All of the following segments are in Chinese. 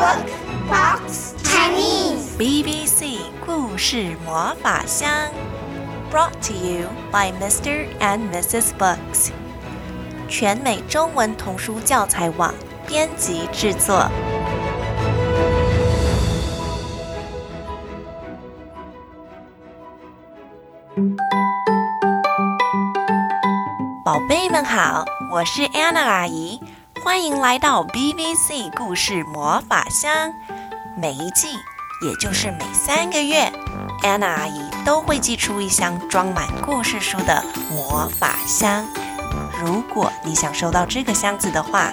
Book Box Chinese BBC 故事魔法箱，brought to you by Mr. and Mrs. Books，全美中文童书教材网编辑制作。宝贝们好，我是 Anna 阿姨，欢迎来到 BBC 故事魔法箱。每一季，也就是每三个月，Anna 阿姨都会寄出一箱装满故事书的魔法箱。如果你想收到这个箱子的话，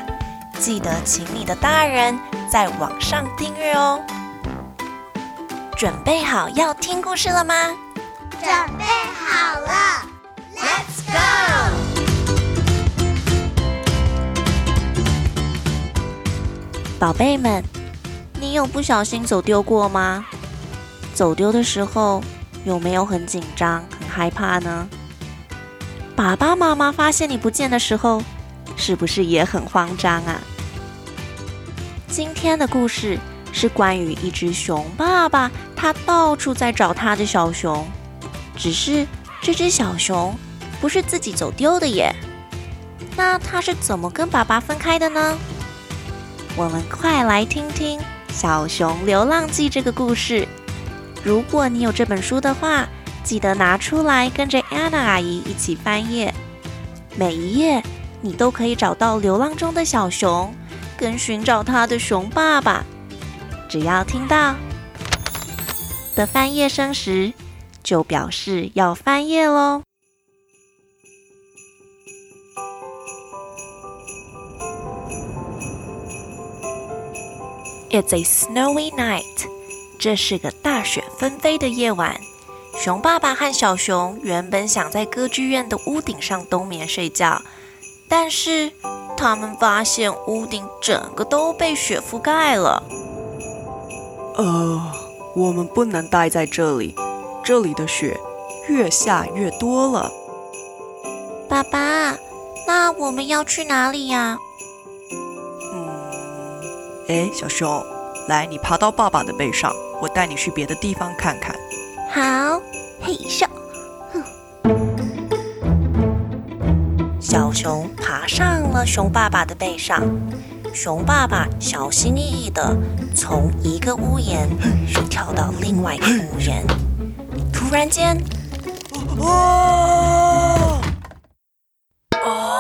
记得请你的大人在网上订阅哦。准备好要听故事了吗？准备好了，Let's go！宝贝们，你有不小心走丢过吗？走丢的时候有没有很紧张、很害怕呢？爸爸妈妈发现你不见的时候，是不是也很慌张啊？今天的故事是关于一只熊爸爸，他到处在找他的小熊，只是这只小熊不是自己走丢的耶。那他是怎么跟爸爸分开的呢？我们快来听听《小熊流浪记》这个故事。如果你有这本书的话，记得拿出来跟着 Anna 阿姨一起翻页。每一页你都可以找到流浪中的小熊，跟寻找他的熊爸爸。只要听到的翻页声时，就表示要翻页喽。It's a snowy night. 这是个大雪纷飞的夜晚。熊爸爸和小熊原本想在歌剧院的屋顶上冬眠睡觉，但是他们发现屋顶整个都被雪覆盖了。呃，我们不能待在这里，这里的雪越下越多了。爸爸，那我们要去哪里呀？哎，小熊，来，你爬到爸爸的背上，我带你去别的地方看看。好，嘿咻，小熊爬上了熊爸爸的背上，熊爸爸小心翼翼地从一个屋檐跳到另外一个屋檐。突然间，哦，哦，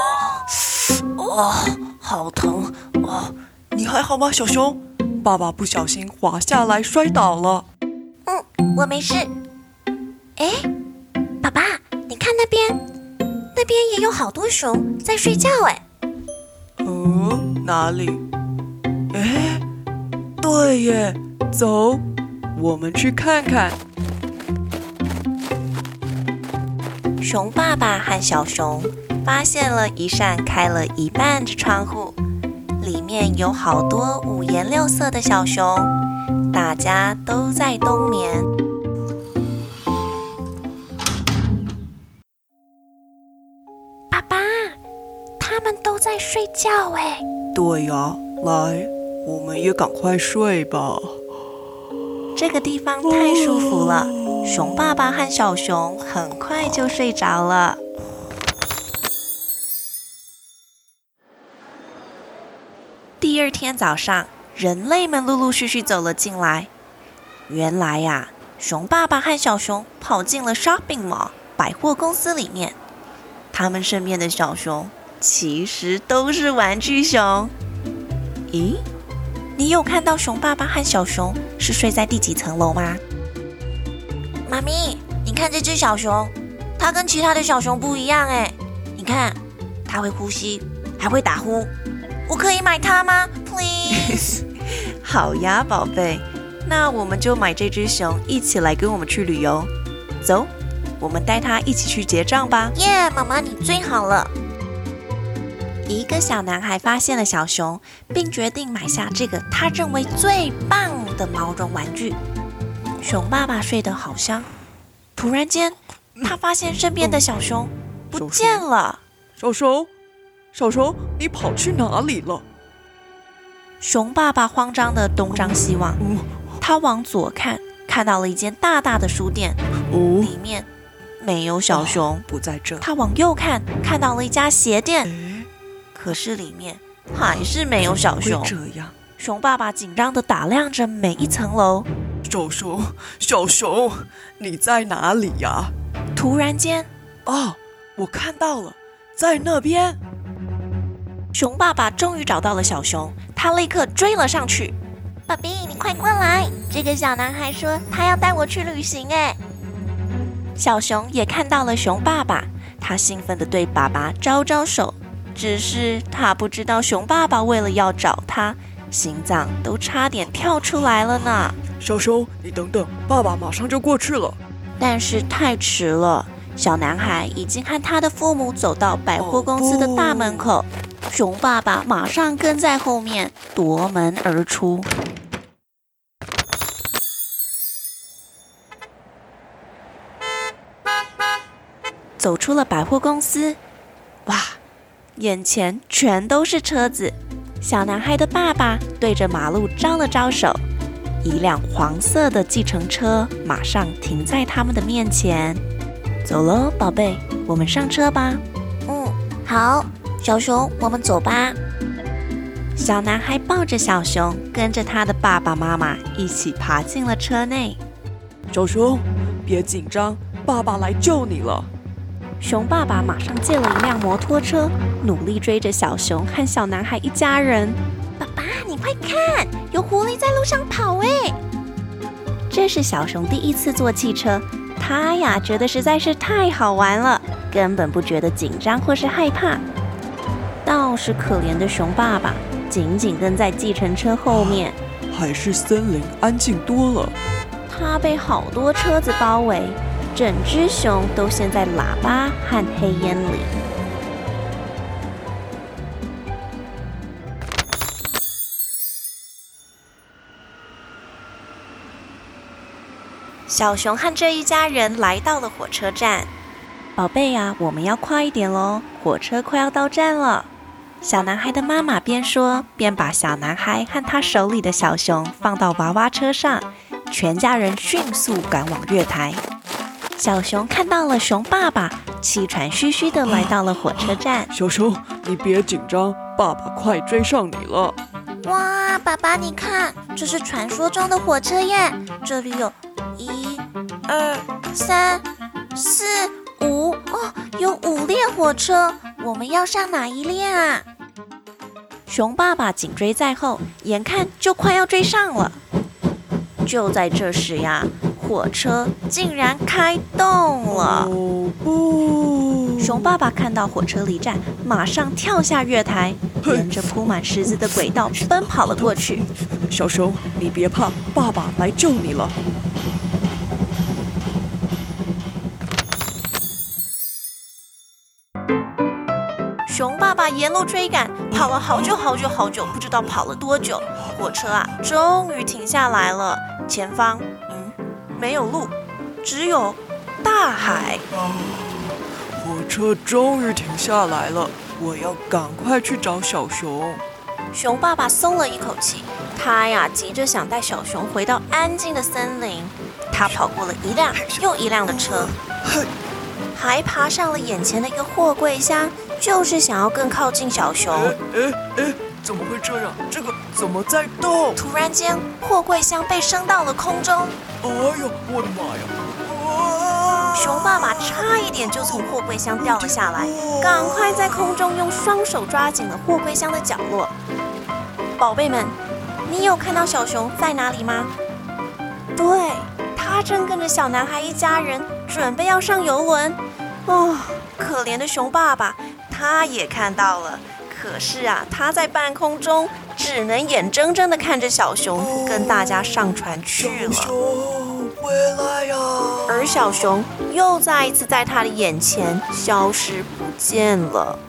哦，好疼，哦。你还好吗，小熊？爸爸不小心滑下来摔倒了。嗯，我没事。哎，爸爸，你看那边，那边也有好多熊在睡觉。哎，嗯，哪里？哎，对耶，走，我们去看看。熊爸爸和小熊发现了一扇开了一半的窗户。里面有好多五颜六色的小熊，大家都在冬眠。爸爸，他们都在睡觉哎。对呀，来，我们也赶快睡吧。这个地方太舒服了，熊爸爸和小熊很快就睡着了。第二天早上，人类们陆陆续续走了进来。原来呀，熊爸爸和小熊跑进了 shopping mall 百货公司里面。他们身边的小熊其实都是玩具熊。咦，你有看到熊爸爸和小熊是睡在第几层楼吗？妈咪，你看这只小熊，它跟其他的小熊不一样哎。你看，它会呼吸，还会打呼。我可以买它吗？Please。好呀，宝贝，那我们就买这只熊，一起来跟我们去旅游。走，我们带它一起去结账吧。耶，妈妈你最好了。一个小男孩发现了小熊，并决定买下这个他认为最棒的毛绒玩具。熊爸爸睡得好香，突然间，他发现身边的小熊不见了。小熊。小熊，你跑去哪里了？熊爸爸慌张的东张西望，他往左看，看到了一间大大的书店，里面没有小熊，不在这。他往右看，看到了一家鞋店，可是里面还是没有小熊。这样，熊爸爸紧张的打量着每一层楼。小熊，小熊，你在哪里呀？突然间，哦，我看到了，在那边。熊爸爸终于找到了小熊，他立刻追了上去。爸比，你快过来！这个小男孩说他要带我去旅行。哎，小熊也看到了熊爸爸，他兴奋地对爸爸招招手。只是他不知道，熊爸爸为了要找他，心脏都差点跳出来了呢。小熊，你等等，爸爸马上就过去了。但是太迟了，小男孩已经和他的父母走到百货公司的大门口。哦熊爸爸马上跟在后面夺门而出，走出了百货公司。哇，眼前全都是车子。小男孩的爸爸对着马路招了招手，一辆黄色的计程车马上停在他们的面前。走喽，宝贝，我们上车吧。嗯，好。小熊，我们走吧。小男孩抱着小熊，跟着他的爸爸妈妈一起爬进了车内。小熊，别紧张，爸爸来救你了。熊爸爸马上借了一辆摩托车，努力追着小熊和小男孩一家人。爸爸，你快看，有狐狸在路上跑！哎，这是小熊第一次坐汽车，他呀觉得实在是太好玩了，根本不觉得紧张或是害怕。倒是可怜的熊爸爸，紧紧跟在计程车后面。还是森林安静多了。他被好多车子包围，整只熊都陷在喇叭和黑烟里。小熊和这一家人来到了火车站。宝贝呀，我们要快一点喽，火车快要到站了。小男孩的妈妈边说边把小男孩和他手里的小熊放到娃娃车上，全家人迅速赶往月台。小熊看到了熊爸爸，气喘吁吁地来到了火车站。小熊，你别紧张，爸爸快追上你了。哇，爸爸，你看，这是传说中的火车耶！这里有一、二、三、四、五，哦，有五列火车。我们要上哪一列啊？熊爸爸紧追在后，眼看就快要追上了。就在这时呀，火车竟然开动了！哦不！熊爸爸看到火车离站，马上跳下月台，沿着铺满石子的轨道奔跑了过去。小熊，你别怕，爸爸来救你了。沿路追赶，跑了好久好久好久，不知道跑了多久。火车啊，终于停下来了。前方，嗯，没有路，只有大海。啊，火车终于停下来了，我要赶快去找小熊。熊爸爸松了一口气，他呀急着想带小熊回到安静的森林。他跑过了一辆又一辆的车，还爬上了眼前的一个货柜箱。就是想要更靠近小熊。哎哎，怎么会这样？这个怎么在动？突然间，货柜箱被升到了空中。哎呦，我的妈呀！熊爸爸差一点就从货柜箱掉了下来，赶快在空中用双手抓紧了货柜箱的角落。宝贝们，你有看到小熊在哪里吗？对，他正跟着小男孩一家人准备要上游轮。哦，可怜的熊爸爸。他也看到了，可是啊，他在半空中只能眼睁睁地看着小熊跟大家上船去了。小熊，回来呀！而小熊又再一次在他的眼前消失不见了。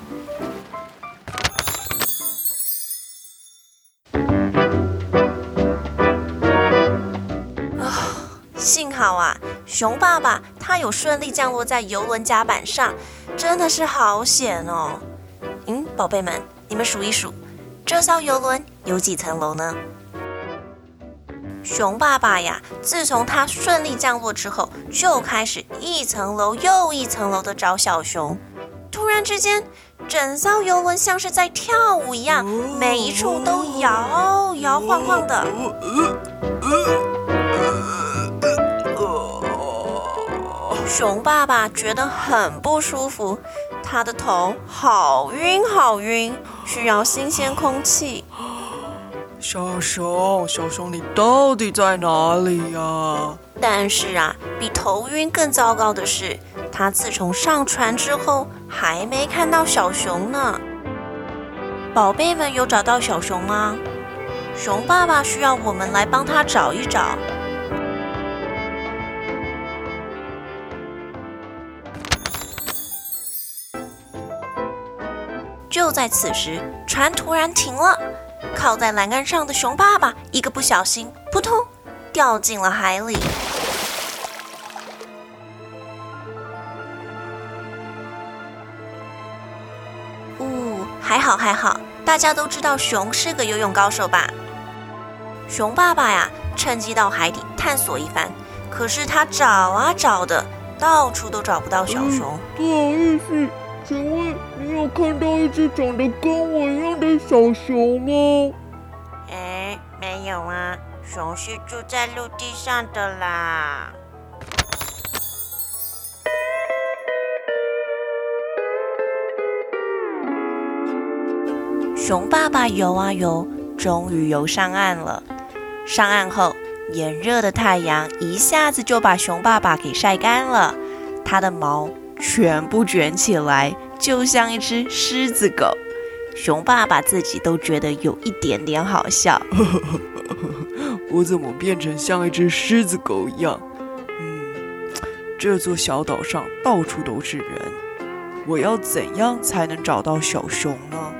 啊，幸好啊，熊爸爸他有顺利降落在游轮甲板上。真的是好险哦！嗯，宝贝们，你们数一数，这艘游轮有几层楼呢？熊爸爸呀，自从他顺利降落之后，就开始一层楼又一层楼的找小熊。突然之间，整艘游轮像是在跳舞一样，每一处都摇摇晃晃的。熊爸爸觉得很不舒服，他的头好晕好晕，需要新鲜空气。小熊，小熊，你到底在哪里呀？但是啊，比头晕更糟糕的是，他自从上船之后，还没看到小熊呢。宝贝们有找到小熊吗？熊爸爸需要我们来帮他找一找。就在此时，船突然停了。靠在栏杆上的熊爸爸一个不小心，扑通掉进了海里。呜，还好还好，大家都知道熊是个游泳高手吧？熊爸爸呀，趁机到海底探索一番，可是他找啊找的，到处都找不到小熊。不好意思，请问你有看到一只长得跟我一样的小熊吗？哎，没有啊，熊是住在陆地上的啦。熊爸爸游啊游，终于游上岸了。上岸后，炎热的太阳一下子就把熊爸爸给晒干了，他的毛全部卷起来，就像一只狮子狗。熊爸爸自己都觉得有一点点好笑。我怎么变成像一只狮子狗一样？嗯，这座小岛上到处都是人，我要怎样才能找到小熊呢？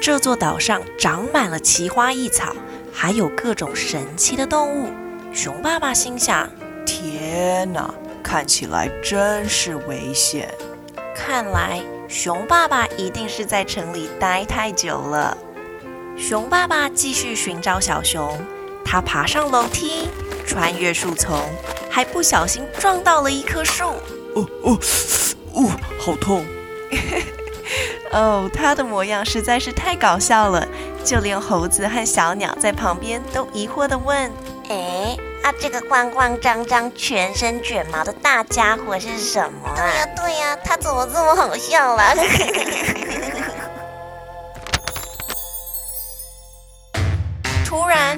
这座岛上长满了奇花异草，还有各种神奇的动物。熊爸爸心想：天哪，看起来真是危险。看来熊爸爸一定是在城里待太久了。熊爸爸继续寻找小熊，他爬上楼梯，穿越树丛，还不小心撞到了一棵树。哦哦哦，好痛！哦，他的模样实在是太搞笑了，就连猴子和小鸟在旁边都疑惑地问：“哎，啊，这个慌慌张张、全身卷毛的大家伙是什么啊？”“对呀，对呀，他怎么这么好笑了？” 突然，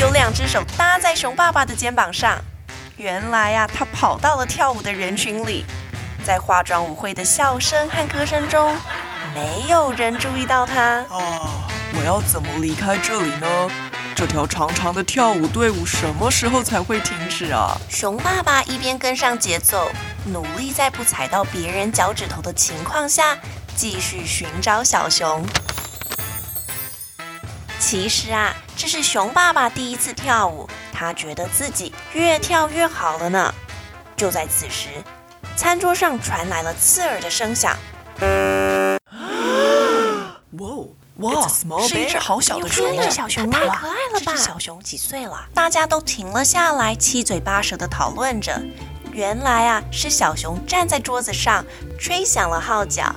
有两只手搭在熊爸爸的肩膀上。原来呀，他跑到了跳舞的人群里，在化妆舞会的笑声和歌声中。没有人注意到他啊！我要怎么离开这里呢？这条长长的跳舞队伍什么时候才会停止啊？熊爸爸一边跟上节奏，努力在不踩到别人脚趾头的情况下，继续寻找小熊。其实啊，这是熊爸爸第一次跳舞，他觉得自己越跳越好了呢。就在此时，餐桌上传来了刺耳的声响。哇，是一只好小的熊，这小熊太可爱了吧？这小熊几岁了？大家都停了下来，七嘴八舌的讨论着。原来啊，是小熊站在桌子上，吹响了号角。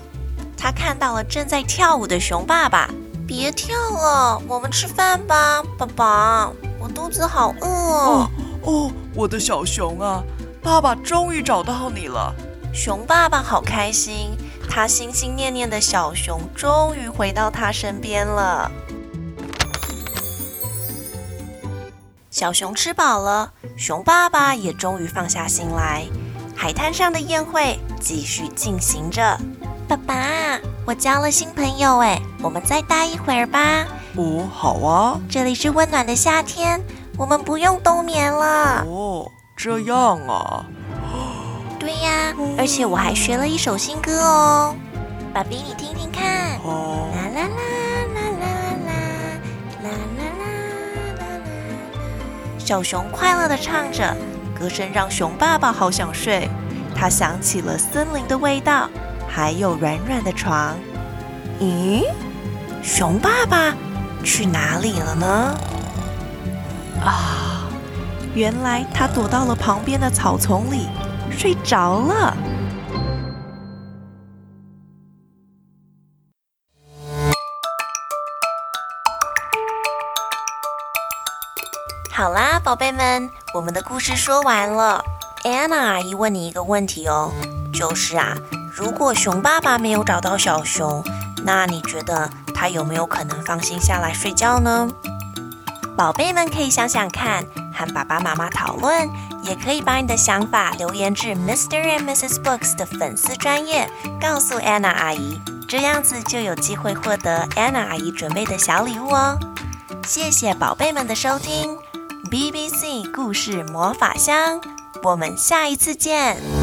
他看到了正在跳舞的熊爸爸。别跳了，我们吃饭吧，爸爸。我肚子好饿哦。哦，我的小熊啊，爸爸终于找到你了。熊爸爸好开心。他心心念念的小熊终于回到他身边了。小熊吃饱了，熊爸爸也终于放下心来。海滩上的宴会继续进行着。爸爸，我交了新朋友哎，我们再待一会儿吧。哦，好啊。这里是温暖的夏天，我们不用冬眠了。哦，这样啊。对呀，而且我还学了一首新歌哦，爸比，你听听看。哦。啦啦啦啦啦啦啦啦啦啦啦。小熊快乐地唱着，歌声让熊爸爸好想睡。他想起了森林的味道，还有软软的床。咦，熊爸爸去哪里了呢？啊，原来他躲到了旁边的草丛里睡着了。好啦，宝贝们，我们的故事说完了。安娜阿姨问你一个问题哦，就是啊，如果熊爸爸没有找到小熊，那你觉得他有没有可能放心下来睡觉呢？宝贝们可以想想看，和爸爸妈妈讨论，也可以把你的想法留言至 Mr. and Mrs. Books 的粉丝专页，告诉 Anna 阿姨，这样子就有机会获得 Anna 阿姨准备的小礼物哦。谢谢宝贝们的收听。BBC 故事魔法箱，我们下一次见。